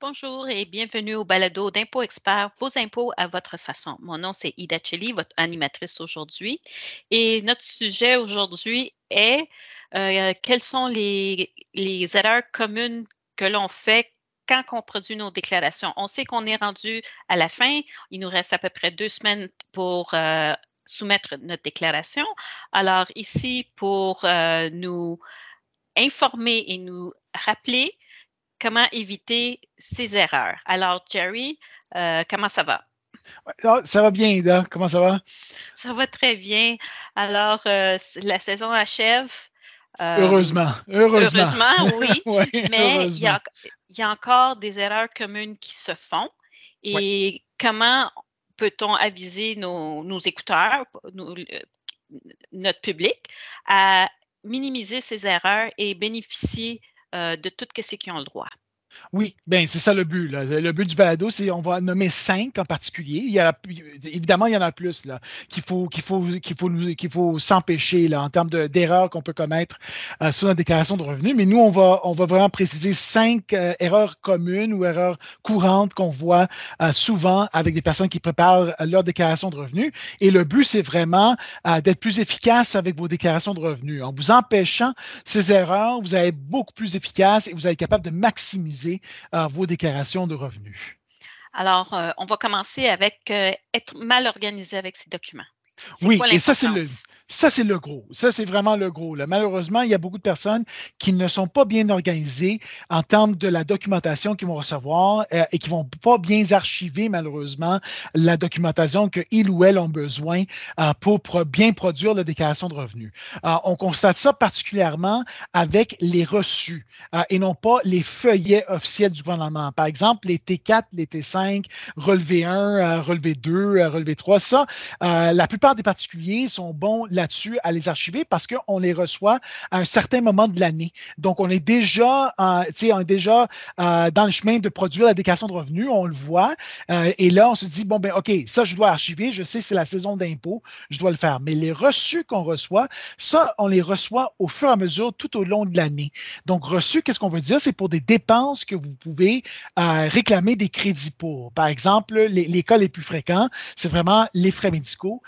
Bonjour et bienvenue au balado d'Impôt Expert, vos impôts à votre façon. Mon nom, c'est Ida Cheli, votre animatrice aujourd'hui. Et notre sujet aujourd'hui est euh, quelles sont les, erreurs communes que l'on fait quand on produit nos déclarations? On sait qu'on est rendu à la fin. Il nous reste à peu près deux semaines pour euh, soumettre notre déclaration. Alors ici, pour euh, nous informer et nous rappeler comment éviter ces erreurs. Alors, Jerry, euh, comment ça va? Ah, ça va bien, Ida. Comment ça va? Ça va très bien. Alors, euh, la saison achève. Euh, heureusement. Heureusement. Heureusement, oui. mais il y, a, encore des erreurs communes qui se font. Et comment peut-on aviser nos, écouteurs, notre public, à minimiser ces erreurs et bénéficier de tout ce qu'ils ont le droit. Oui, bien, c'est ça le but. Le but du balado, c'est on va nommer cinq en particulier. Évidemment, il y en a plus là, qu'il faut, faut, faut, faut s'empêcher là, en termes d'erreurs qu'on peut commettre euh, sur la déclaration de revenus. Mais nous, on va, on va vraiment préciser cinq euh, erreurs communes ou erreurs courantes qu'on voit euh, souvent avec des personnes qui préparent leur déclaration de revenus. Et le but, c'est vraiment d'être plus efficace avec vos déclarations de revenus. En vous empêchant ces erreurs, vous allez être beaucoup plus efficace et vous allez être capable de maximiser euh, vos déclarations de revenus? Alors, euh, on va commencer avec euh, être mal organisé avec ces documents. Oui, et ça, c'est le, ça, c'est le gros. Ça, c'est vraiment le gros. Malheureusement, il y a beaucoup de personnes qui ne sont pas bien organisées en termes de la documentation qu'ils vont recevoir euh, et qui ne vont pas bien archiver, malheureusement, la documentation qu'ils ou elles ont besoin euh, pour bien produire la déclaration de revenus. Euh, on constate ça particulièrement avec les reçus et non pas les feuillets officiels du gouvernement. Par exemple, les T4, les T5, relevé 1, relevé 2, relevé 3, ça, la plupart des particuliers sont bons là-dessus à les archiver parce qu'on les reçoit à un certain moment de l'année. Donc, on est déjà, euh, on est déjà euh, dans le chemin de produire la déclaration de revenus, on le voit. Euh, et là, on se dit, bon, ben OK, ça, je dois archiver, je sais, c'est la saison d'impôt, je dois le faire. Mais les reçus qu'on reçoit, ça, on les reçoit au fur et à mesure tout au long de l'année. Donc, reçus, qu'est-ce qu'on veut dire? C'est pour des dépenses que vous pouvez réclamer des crédits pour. Par exemple, les, les cas les plus fréquents, c'est vraiment les frais médicaux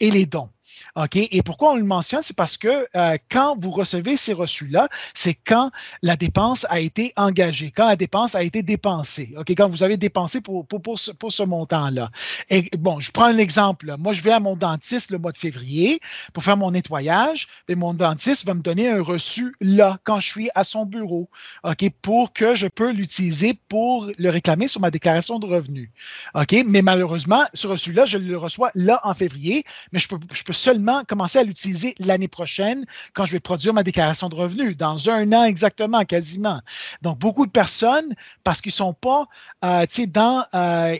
et les dons. OK? Et pourquoi on le mentionne? C'est parce que euh, quand vous recevez ces reçus-là, c'est quand la dépense a été engagée, quand la dépense a été dépensée. OK? Quand vous avez dépensé pour, pour, pour ce, montant-là. Et bon, je prends un exemple. Moi, je vais à mon dentiste le mois de février pour faire mon nettoyage. Et mon dentiste va me donner un reçu là, quand je suis à son bureau. OK? Pour que je peux l'utiliser pour le réclamer sur ma déclaration de revenus. OK? Mais malheureusement, ce reçu-là, je le reçois là en février, mais je peux seulement commencer à l'utiliser l'année prochaine quand je vais produire ma déclaration de revenus, dans un an exactement, quasiment. Donc, beaucoup de personnes, parce qu'ils ne sont pas, euh, dans, euh,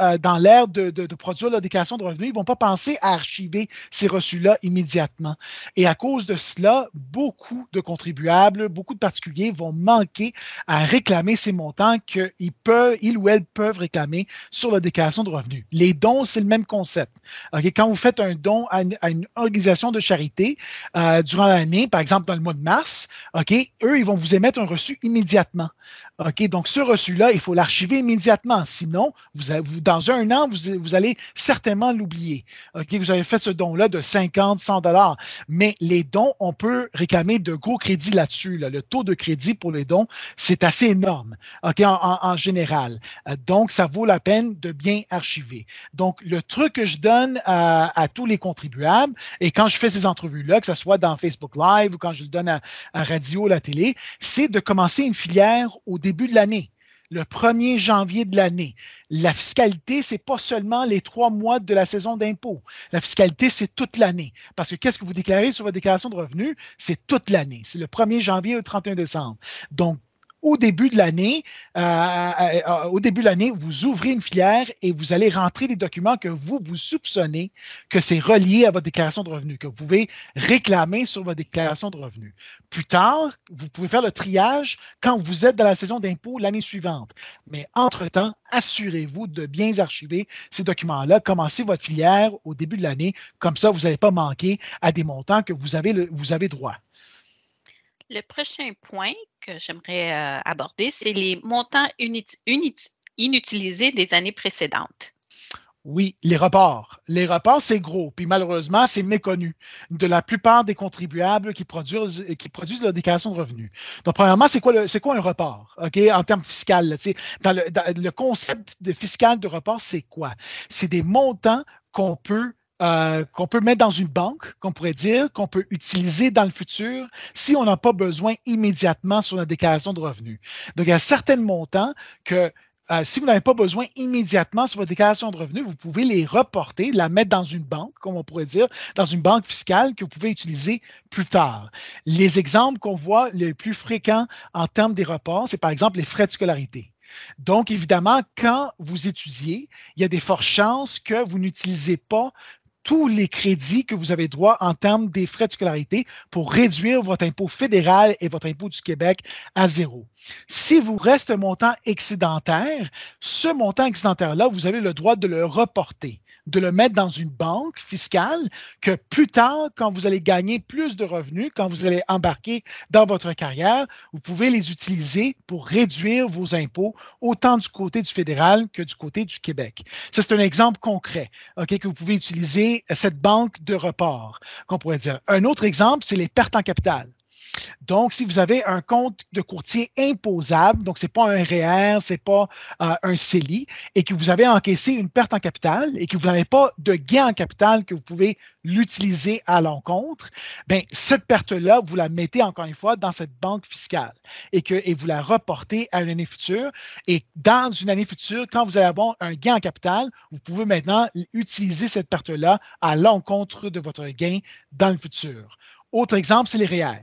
euh, dans l'air de, de, produire leur déclaration de revenus, ils ne vont pas penser à archiver ces reçus-là immédiatement. Et à cause de cela, beaucoup de contribuables, beaucoup de particuliers vont manquer à réclamer ces montants qu'ils peuvent, ils ou elles peuvent réclamer sur la déclaration de revenus. Les dons, c'est le même concept. Quand vous faites un don à à une organisation de charité euh, durant l'année, par exemple dans le mois de mars, OK, eux, ils vont vous émettre un reçu immédiatement. OK, donc ce reçu-là, il faut l'archiver immédiatement. Sinon, dans un an, vous, allez certainement l'oublier. OK, vous avez fait ce don-là de 50, 100 dollars. Mais les dons, on peut réclamer de gros crédits là-dessus. Le taux de crédit pour les dons, c'est assez énorme, OK, en, général. Euh, donc, ça vaut la peine de bien archiver. Donc, le truc que je donne à, à tous les contribuables, et quand je fais ces entrevues-là, que ce soit dans Facebook Live ou quand je le donne à, à radio, la télé, c'est de commencer une filière au début début de l'année, le 1er janvier de l'année. La fiscalité, ce n'est pas seulement les trois mois de la saison d'impôt. La fiscalité, c'est toute l'année. Parce que qu'est-ce que vous déclarez sur votre déclaration de revenus? C'est toute l'année. C'est le 1er janvier au 31 décembre. Donc, au début de l'année, euh, euh, euh, au début de l'année, vous ouvrez une filière et vous allez rentrer des documents que vous, vous soupçonnez que c'est relié à votre déclaration de revenus, que vous pouvez réclamer sur votre déclaration de revenus. Plus tard, vous pouvez faire le triage quand vous êtes dans la saison d'impôt l'année suivante. Mais entre-temps, assurez-vous de bien archiver ces documents-là. Commencez votre filière au début de l'année. Comme ça, vous n'allez pas manquer à des montants que vous avez, vous avez droit. Le prochain point que j'aimerais euh, aborder, c'est les montants inutilisés des années précédentes. Oui, les reports. Les reports, c'est gros, puis malheureusement, c'est méconnu de la plupart des contribuables qui produisent, leur déclaration de revenus. Donc, premièrement, c'est quoi, un report, OK, en termes? Dans le, concept fiscal de report, c'est quoi? C'est des montants qu'on peut euh, qu'on peut mettre dans une banque, qu'on pourrait dire, qu'on peut utiliser dans le futur si on n'a pas besoin immédiatement sur la déclaration de revenus. Donc, il y a certains montants que euh, si vous n'avez pas besoin immédiatement sur votre déclaration de revenus, vous pouvez les reporter, la mettre dans une banque, comme on pourrait dire, dans une banque fiscale que vous pouvez utiliser plus tard. Les exemples qu'on voit les plus fréquents en termes des reports, c'est par exemple les frais de scolarité. Donc, évidemment, quand vous étudiez, il y a des fortes chances que vous n'utilisez pas tous les crédits que vous avez droit en termes des frais de scolarité pour réduire votre impôt fédéral et votre impôt du Québec à zéro. Si vous reste un montant excédentaire, ce montant excédentaire-là, vous avez le droit de le reporter de le mettre dans une banque fiscale que plus tard, quand vous allez gagner plus de revenus, quand vous allez embarquer dans votre carrière, vous pouvez les utiliser pour réduire vos impôts autant du côté du fédéral que du côté du Québec. C'est un exemple concret que vous pouvez utiliser cette banque de report, qu'on pourrait dire. Un autre exemple, c'est les pertes en capital. Donc, si vous avez un compte de courtier imposable, donc ce n'est pas un REER, ce n'est pas euh, un CELI, et que vous avez encaissé une perte en capital et que vous n'avez pas de gain en capital que vous pouvez l'utiliser à l'encontre, bien, cette perte-là, vous la mettez encore une fois dans cette banque fiscale et, que, et vous la reportez à une année future. Et dans une année future, quand vous allez avoir un gain en capital, vous pouvez maintenant utiliser cette perte-là à l'encontre de votre gain dans le futur. Autre exemple, c'est les REER.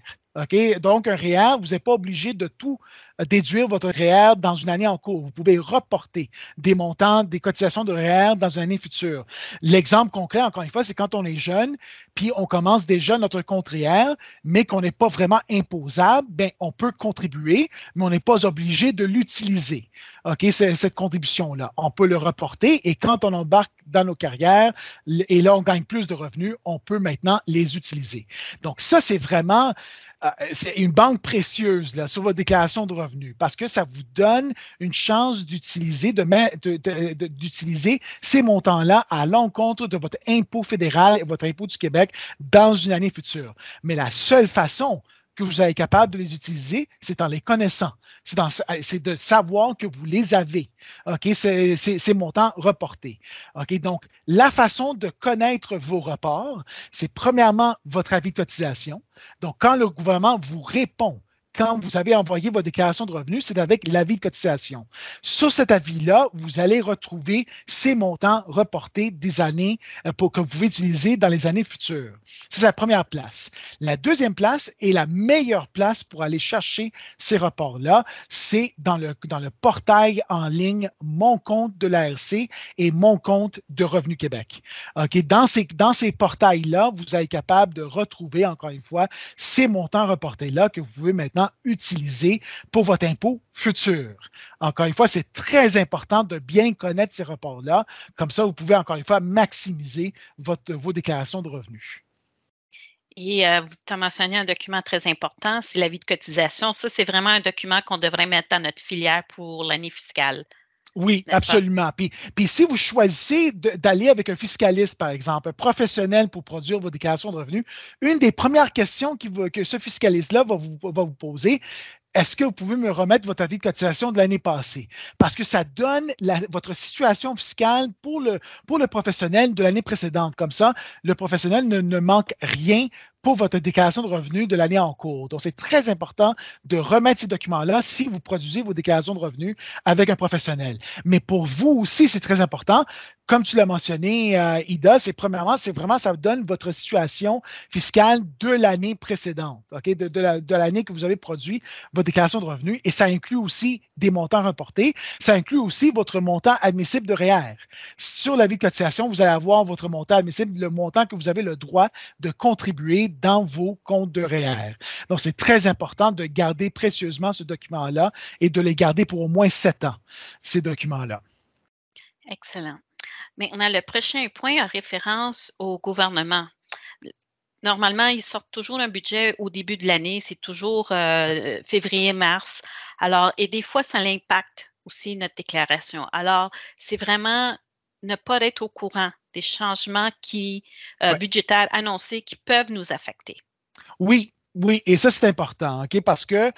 Donc, un REER, vous n'êtes pas obligé de tout déduire votre REER dans une année en cours. Vous pouvez reporter des montants, des cotisations de REER dans une année future. L'exemple concret, encore une fois, c'est quand on est jeune, puis on commence déjà notre compte REER, mais qu'on n'est pas vraiment imposable, bien, on peut contribuer, mais on n'est pas obligé de l'utiliser. OK, cette contribution-là. On peut le reporter et quand on embarque dans nos carrières et là, on gagne plus de revenus, on peut maintenant les utiliser. Donc, ça, c'est vraiment euh, c'est une banque précieuse sur votre déclaration de revenus parce que ça vous donne une chance d'utiliser, d'utiliser ces montants-là à l'encontre de votre impôt fédéral et votre impôt du Québec dans une année future. Mais la seule façon que vous êtes capable de les utiliser, c'est en les connaissant. C'est de savoir que vous les avez. OK? Ces montants reportés. OK? Donc, la façon de connaître vos reports, c'est premièrement votre avis de cotisation. Donc, quand le gouvernement vous répond quand vous avez envoyé votre déclaration de revenus, c'est avec l'avis de cotisation. Sur cet avis-là, vous allez retrouver ces montants reportés des années euh, pour, que vous pouvez utiliser dans les années futures. C'est la première place. La deuxième place et la meilleure place pour aller chercher ces reports-là, c'est dans le, dans le portail en ligne Mon compte de l'ARC et Mon compte de Revenu Québec. Dans ces, dans ces portails-là, vous allez être capable de retrouver, encore une fois, ces montants reportés-là que vous pouvez maintenant utiliser pour votre impôt futur. Encore une fois, c'est très important de bien connaître ces rapports-là. Comme ça, vous pouvez encore une fois maximiser votre, vos déclarations de revenus. Et euh, vous avez mentionné un document très important, c'est l'avis de cotisation. Ça, c'est vraiment un document qu'on devrait mettre dans notre filière pour l'année fiscale. Oui, absolument. Puis, puis, si vous choisissez d'aller avec un fiscaliste, par exemple, un professionnel pour produire vos déclarations de revenus, une des premières questions que ce fiscaliste-là va vous, va vous poser, est-ce que vous pouvez me remettre votre avis de cotisation de l'année passée? Parce que ça donne votre situation fiscale pour le, pour le professionnel de l'année précédente. Comme ça, le professionnel ne, ne manque rien pour votre déclaration de revenus de l'année en cours. Donc, c'est très important de remettre ces documents-là si vous produisez vos déclarations de revenus avec un professionnel. Mais pour vous aussi, c'est très important. Comme tu l'as mentionné, euh, Ida, c'est premièrement, c'est vraiment, ça donne votre situation fiscale de l'année précédente, de, l'année que vous avez produit votre déclaration de revenus. Et ça inclut aussi des montants reportés. Ça inclut aussi votre montant admissible de REER. Sur la vie de cotisation, vous allez avoir votre montant admissible, le montant que vous avez le droit de contribuer dans vos comptes de REER. Donc, c'est très important de garder précieusement ce document-là et de les garder pour au moins sept ans, ces documents-là. Excellent. Maintenant, le prochain point a référence au gouvernement. normalement, ils sortent toujours un budget au début de l'année. C'est toujours euh, février-mars. Alors, et des fois, ça l'impacte aussi notre déclaration. Alors, c'est vraiment ne pas être au courant des changements qui, euh, budgétaires annoncés qui peuvent nous affecter. Oui, oui, et ça, c'est important, OK? Parce que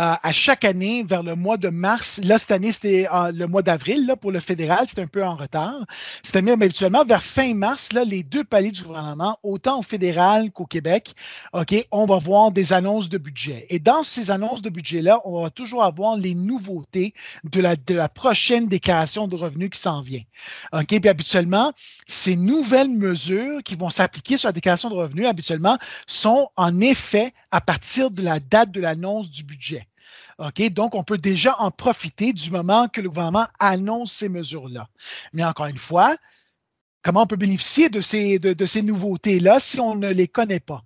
à chaque année, vers le mois de mars, là, cette année, c'était euh, le mois d'avril pour le fédéral, c'était un peu en retard. C'était mais habituellement, vers fin mars, là, les deux paliers du gouvernement, autant au fédéral qu'au Québec, OK, on va voir des annonces de budget. Et dans ces annonces de budget-là, on va toujours avoir les nouveautés de la, de la prochaine déclaration de revenus qui s'en vient. OK, puis habituellement, ces nouvelles mesures qui vont s'appliquer sur la déclaration de revenus, habituellement, sont en effet à partir de la date de l'annonce du budget. OK? Donc, on peut déjà en profiter du moment que le gouvernement annonce ces mesures-là. Mais encore une fois, comment on peut bénéficier de ces, de, ces nouveautés-là si on ne les connaît pas?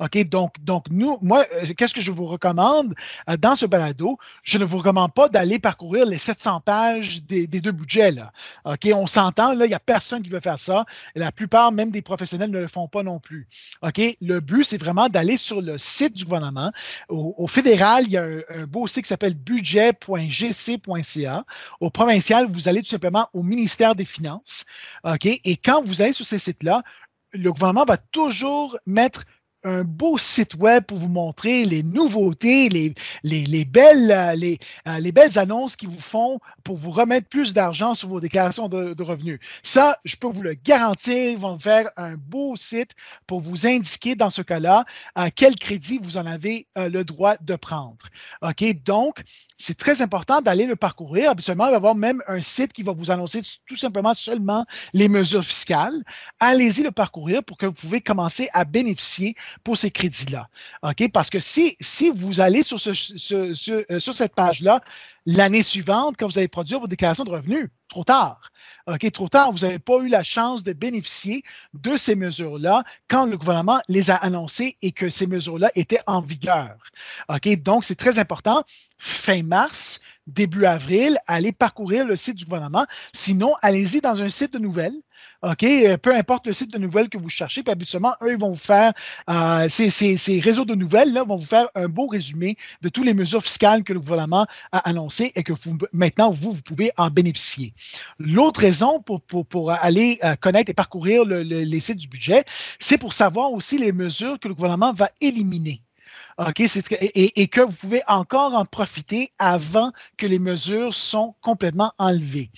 OK, donc, donc nous, moi, euh, qu'est-ce que je vous recommande euh, dans ce balado? Je ne vous recommande pas d'aller parcourir les 700 pages des, deux budgets. Là. OK, on s'entend, là, il n'y a personne qui veut faire ça. La plupart, même des professionnels, ne le font pas non plus. OK, le but, c'est vraiment d'aller sur le site du gouvernement. Au, fédéral, il y a un, beau site qui s'appelle budget.gc.ca. Au provincial, vous allez tout simplement au ministère des Finances. OK, et quand vous allez sur ces sites-là, le gouvernement va toujours mettre un beau site web pour vous montrer les nouveautés, les, les, belles, euh, les, euh, les, belles annonces qui vous font pour vous remettre plus d'argent sur vos déclarations de, revenus. Ça, je peux vous le garantir, ils vont faire un beau site pour vous indiquer dans ce cas-là à quel crédit vous en avez euh, le droit de prendre. OK? Donc, c'est très important d'aller le parcourir. Habituellement, il va y avoir même un site qui va vous annoncer tout simplement seulement les mesures fiscales. Allez-y le parcourir pour que vous pouvez commencer à bénéficier pour ces crédits-là. Parce que si, vous allez euh, sur cette page-là, l'année suivante, quand vous allez produire vos déclarations de revenus, trop tard. OK, trop tard, vous n'avez pas eu la chance de bénéficier de ces mesures-là quand le gouvernement les a annoncées et que ces mesures-là étaient en vigueur. OK, donc c'est très important. Fin mars, début avril, allez parcourir le site du gouvernement. Sinon, allez-y dans un site de nouvelles. OK? Euh, peu importe le site de nouvelles que vous cherchez, puis habituellement, eux, ils vont vous faire, euh, ces, réseaux de nouvelles-là vont vous faire un beau résumé de toutes les mesures fiscales que le gouvernement a annoncées et que maintenant, vous, vous pouvez en bénéficier. L'autre raison pour, pour, aller euh, connaître et parcourir les sites du budget, c'est pour savoir aussi les mesures que le gouvernement va éliminer. Et, que vous pouvez encore en profiter avant que les mesures sont complètement enlevées.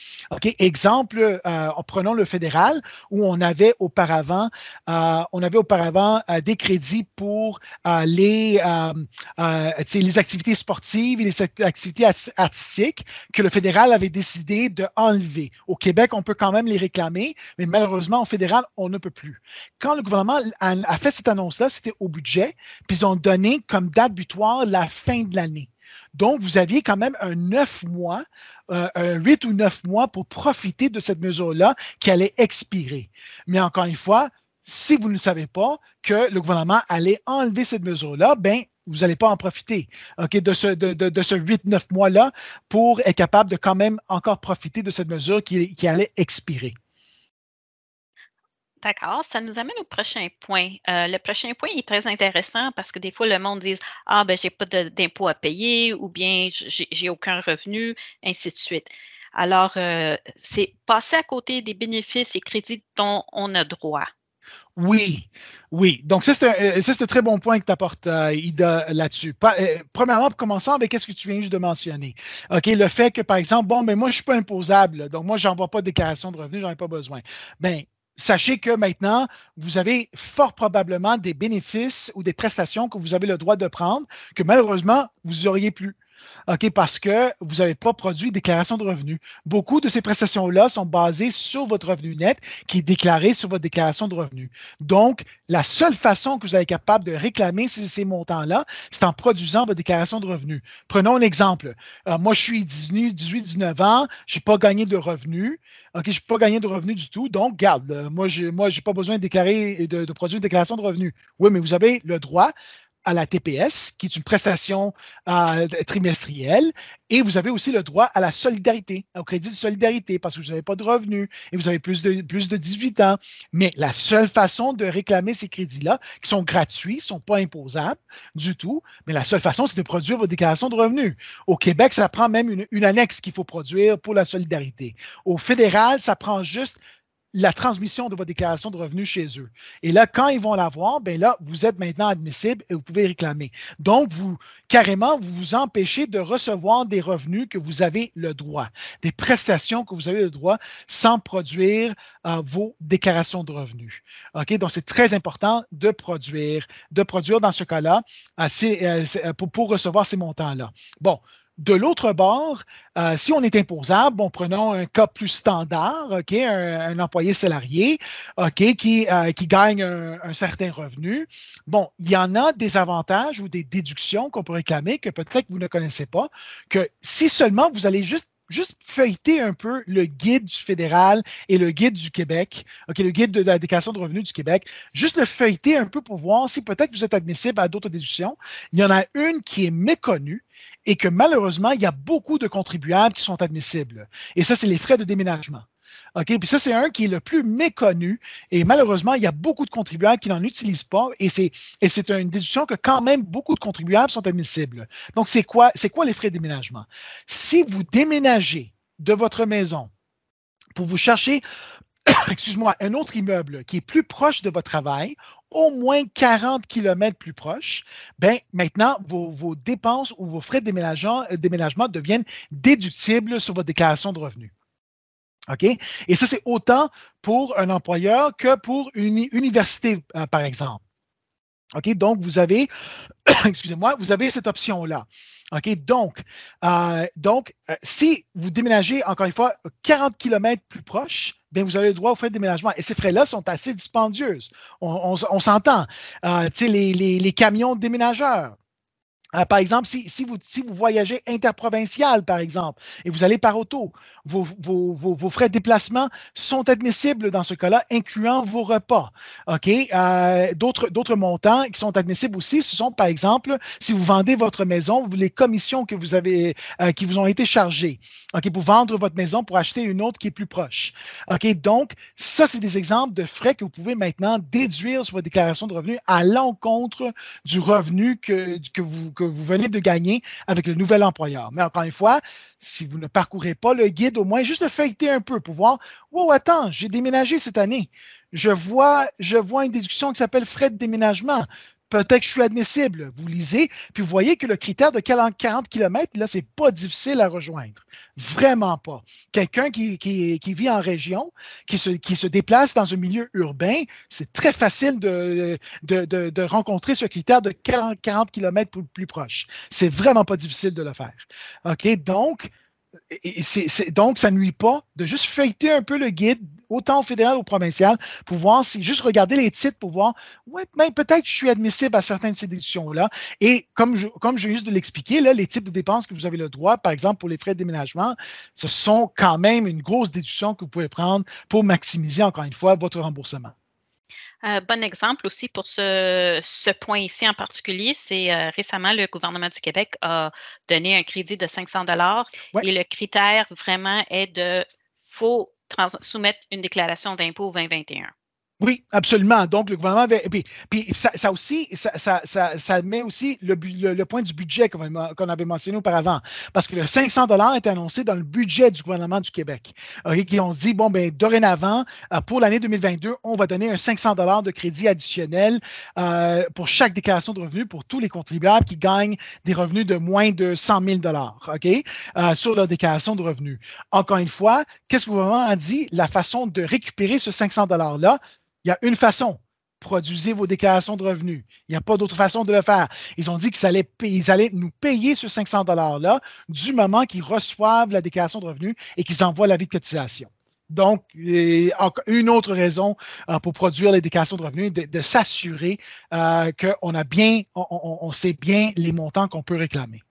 Exemple, euh, prenons le fédéral où on avait auparavant, euh, on avait auparavant euh, des crédits pour les, les activités sportives et les activités artistiques que le fédéral avait décidé de enlever. Au Québec, on peut quand même les réclamer, mais malheureusement, au fédéral, on ne peut plus. Quand le gouvernement a fait cette annonce-là, c'était au budget, puis ils ont donné comme date butoir la fin de l'année. Donc, vous aviez quand même un neuf mois, euh, un huit ou neuf mois pour profiter de cette mesure-là qui allait expirer. Mais encore une fois, si vous ne savez pas que le gouvernement allait enlever cette mesure-là, ben vous n'allez pas en profiter de ce, de, de, 8-9 mois-là pour être capable de quand même encore profiter de cette mesure qui allait expirer. D'accord, ça nous amène au prochain point. Euh, le prochain point est très intéressant parce que des fois, le monde dit Ah, ben, j'ai pas d'impôt à payer ou bien j'ai aucun revenu, ainsi de suite. Alors, euh, c'est passer à côté des bénéfices et crédits dont on a droit. Oui, oui. Donc, c'est un, un, très bon point que tu apportes, euh, Ida, là-dessus. premièrement, pour commencer avec qu'est-ce que tu viens juste de mentionner? OK, le fait que, par exemple, bon, mais moi, je ne suis pas imposable, donc moi, je n'envoie pas de déclaration de revenus, j'en ai pas besoin. Bien, sachez que maintenant, vous avez fort probablement des bénéfices ou des prestations que vous avez le droit de prendre que malheureusement, vous n'auriez plus. OK, parce que vous n'avez pas produit déclaration de revenus. Beaucoup de ces prestations-là sont basées sur votre revenu net qui est déclaré sur votre déclaration de revenus. Donc, la seule façon que vous êtes capable de réclamer ces, montants-là, c'est en produisant votre déclaration de revenus. Prenons un exemple. Euh, moi, je suis 18, 19 ans, je n'ai pas gagné de revenus. OK, je n'ai pas gagné de revenus du tout. Donc, garde, moi, je n'ai pas besoin de déclarer, de produire une déclaration de revenus. Oui, mais vous avez le droit à la TPS, qui est une prestation euh, trimestrielle, et vous avez aussi le droit à la solidarité, au crédit de solidarité, parce que vous n'avez pas de revenus et vous avez plus de, plus de 18 ans. Mais la seule façon de réclamer ces crédits-là, qui sont gratuits, ne sont pas imposables du tout, mais la seule façon, c'est de produire vos déclarations de revenus. Au Québec, ça prend même une, une annexe qu'il faut produire pour la solidarité. Au fédéral, ça prend juste la transmission de votre déclaration de revenus chez eux. Et là, quand ils vont l'avoir, ben là, vous êtes maintenant admissible et vous pouvez réclamer. Donc, vous, carrément, vous vous empêchez de recevoir des revenus que vous avez le droit, des prestations que vous avez le droit sans produire euh, vos déclarations de revenus. OK? Donc, c'est très important de produire, de produire dans ce cas-là euh, euh, pour, pour recevoir ces montants-là. Bon, de l'autre bord, euh, si on est imposable, bon, prenons un cas plus standard, OK, un, employé salarié, OK, qui, euh, qui gagne un, certain revenu. Bon, il y en a des avantages ou des déductions qu'on peut réclamer que peut-être vous ne connaissez pas, que si seulement vous allez juste juste feuilleter un peu le guide du fédéral et le guide du Québec, le guide de la déclaration de revenus du Québec, juste le feuilleter un peu pour voir si peut-être vous êtes admissible à d'autres déductions. Il y en a une qui est méconnue et que malheureusement, il y a beaucoup de contribuables qui sont admissibles. Et ça, c'est les frais de déménagement. OK? Puis ça, c'est un qui est le plus méconnu. Et malheureusement, il y a beaucoup de contribuables qui n'en utilisent pas. Et c'est, et c'est une déduction que quand même beaucoup de contribuables sont admissibles. Donc, c'est quoi, c'est quoi les frais de déménagement? Si vous déménagez de votre maison pour vous chercher, excuse-moi, un autre immeuble qui est plus proche de votre travail, au moins 40 km plus proche, ben maintenant, vos, dépenses ou vos frais de déménagement, euh, déménagement deviennent déductibles sur votre déclaration de revenus. OK? Et ça, c'est autant pour un employeur que pour une université, euh, par exemple. OK? Donc, vous avez, excusez-moi, vous avez cette option-là. OK? Donc, euh, donc si vous déménagez, encore une fois, 40 km plus proche, bien, vous avez le droit aux frais de déménagement. Et ces frais-là sont assez dispendieuses. On, s'entend. Euh, les, les, les, camions de déménageurs, euh, par exemple, si, vous, si vous voyagez interprovincial, par exemple, et vous allez par auto, vos, frais de déplacement sont admissibles dans ce cas-là, incluant vos repas. OK? Euh, d'autres, montants qui sont admissibles aussi, ce sont, par exemple, si vous vendez votre maison, les commissions que vous avez, euh, qui vous ont été chargées. OK? Pour vendre votre maison, pour acheter une autre qui est plus proche. OK? Donc, ça, c'est des exemples de frais que vous pouvez maintenant déduire sur votre déclaration de revenus à l'encontre du revenu que, que vous vous venez de gagner avec le nouvel employeur. Mais encore une fois, si vous ne parcourez pas le guide, au moins juste le feuilleter un peu pour voir, wow, attends, j'ai déménagé cette année. Je vois, je vois une déduction qui s'appelle frais de déménagement peut-être que je suis admissible. Vous lisez, puis vous voyez que le critère de 40 km, là, c'est pas difficile à rejoindre. Vraiment pas. Quelqu'un qui, vit en région, qui se, qui se déplace dans un milieu urbain, c'est très facile de, de, rencontrer ce critère de 40, 40 km plus, plus proche. C'est vraiment pas difficile de le faire. OK? Donc, donc, ça nuit pas de juste feuilleter un peu le guide, autant au fédéral ou au provincial, pour voir si, juste regarder les titres pour voir, ouais, ben, peut-être que je suis admissible à certaines de ces déductions-là. Et comme je, comme je viens juste de l'expliquer, là, les types de dépenses que vous avez le droit, par exemple, pour les frais de déménagement, ce sont quand même une grosse déduction que vous pouvez prendre pour maximiser, encore une fois, votre remboursement. Un bon exemple aussi pour ce, point ici en particulier, c'est euh, récemment le gouvernement du Québec a donné un crédit de 500 dollars et le critère vraiment est de faut soumettre une déclaration d'impôt 2021. Oui, absolument. Donc, le gouvernement avait. Puis, puis ça, aussi, ça, ça, ça, met aussi le, le, point du budget qu'on avait mentionné auparavant. Parce que le 500 est annoncé dans le budget du gouvernement du Québec. OK, qui ont dit, bon, ben dorénavant, euh, pour l'année 2022, on va donner un 500 de crédit additionnel euh, pour chaque déclaration de revenus pour tous les contribuables qui gagnent des revenus de moins de 100 000 OK, euh, sur leur déclaration de revenus. Encore une fois, qu'est-ce que le gouvernement a dit? La façon de récupérer ce 500 $-là, il y a une façon. Produisez vos déclarations de revenus. Il n'y a pas d'autre façon de le faire. Ils ont dit qu'ils allaient, nous payer ce 500 $-là du moment qu'ils reçoivent la déclaration de revenus et qu'ils envoient l'avis de cotisation. Donc, une autre raison euh, pour produire les déclarations de revenus, de, s'assurer euh, qu'on sait bien les montants qu'on peut réclamer.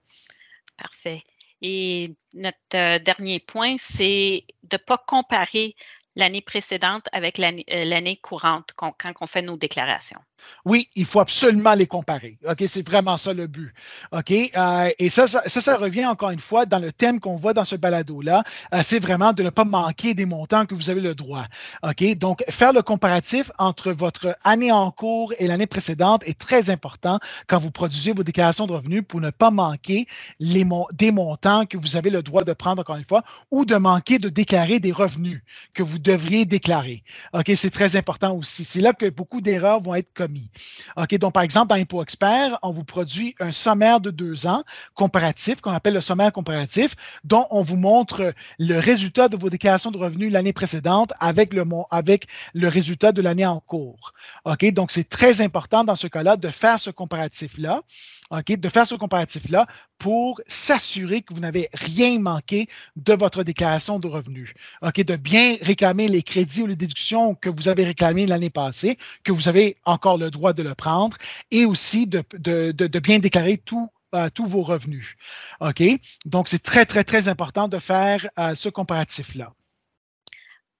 Parfait. Et notre euh, dernier point, c'est de ne pas comparer l'année précédente avec l'année euh, courante quand on fait nos déclarations. Oui, il faut absolument les comparer. OK, c'est vraiment ça le but. OK, euh, et ça ça, ça, revient encore une fois dans le thème qu'on voit dans ce balado-là. Euh, c'est vraiment de ne pas manquer des montants que vous avez le droit. OK, donc faire le comparatif entre votre année en cours et l'année précédente est très important quand vous produisez vos déclarations de revenus pour ne pas manquer les des montants que vous avez le droit de prendre, encore une fois, ou de manquer de déclarer des revenus que vous devriez déclarer. OK, c'est très important aussi. C'est là que beaucoup d'erreurs vont être commises. OK, donc par exemple, dans Impôt Expert, on vous produit un sommaire de deux ans comparatif, qu'on appelle le sommaire comparatif, dont on vous montre le résultat de vos déclarations de revenus l'année précédente avec le, avec le résultat de l'année en cours. OK, donc c'est très important dans ce cas-là de faire ce comparatif-là. De faire ce comparatif-là pour s'assurer que vous n'avez rien manqué de votre déclaration de revenus. De bien réclamer les crédits ou les déductions que vous avez réclamés l'année passée, que vous avez encore le droit de le prendre, et aussi de, bien déclarer euh, tous vos revenus. Donc, c'est très, très, très important de faire euh, ce comparatif-là.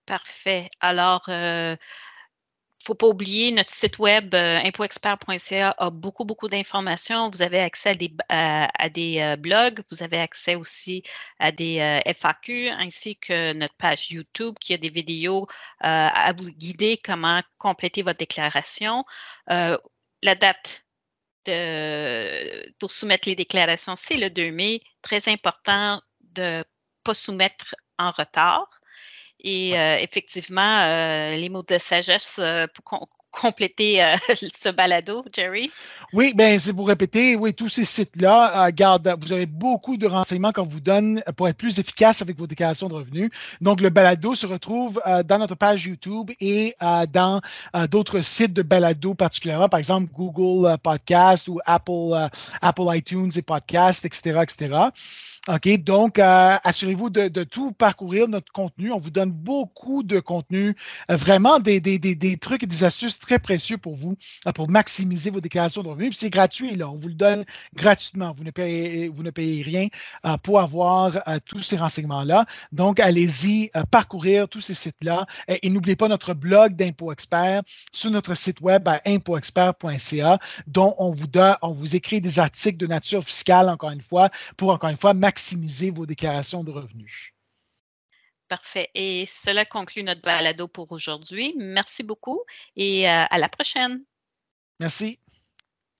Parfait. Alors, euh, faut pas oublier, notre site web euh, impoexpert.ca a beaucoup, beaucoup d'informations. Vous avez accès à des, à, des euh, blogs, vous avez accès aussi à des euh, FAQ, ainsi que notre page YouTube qui a des vidéos à vous guider comment compléter votre déclaration. la date pour soumettre les déclarations, c'est le 2 mai. Très important de ne pas soumettre en retard. Et euh, effectivement, euh, les mots de sagesse euh, pour compléter ce balado, Jerry? Oui, bien, c'est pour répéter, oui, tous ces sites-là, garde, vous avez beaucoup de renseignements qu'on vous donne pour être plus efficace avec vos déclarations de revenus. Donc, le balado se retrouve dans notre page YouTube et dans d'autres sites de balado particulièrement, par exemple Google Podcast ou Apple, Apple iTunes et Podcast, etc., etc. OK, donc euh, assurez-vous de, tout parcourir notre contenu. On vous donne beaucoup de contenu, euh, vraiment des, des, trucs et des astuces très précieux pour vous, euh, pour maximiser vos déclarations de revenus. c'est gratuit, là. On vous le donne gratuitement. Vous ne payez, vous ne payez rien pour avoir tous ces renseignements-là. Donc, allez-y parcourir tous ces sites-là. Et, n'oubliez pas notre blog d'Impôt Expert sur notre site web à impoexpert.ca, dont on vous donne, on vous écrit des articles de nature fiscale, encore une fois, pour encore une fois maximiser maximiser vos déclarations de revenus. Parfait. Et cela conclut notre balado pour aujourd'hui. Merci beaucoup et euh, à la prochaine. Merci.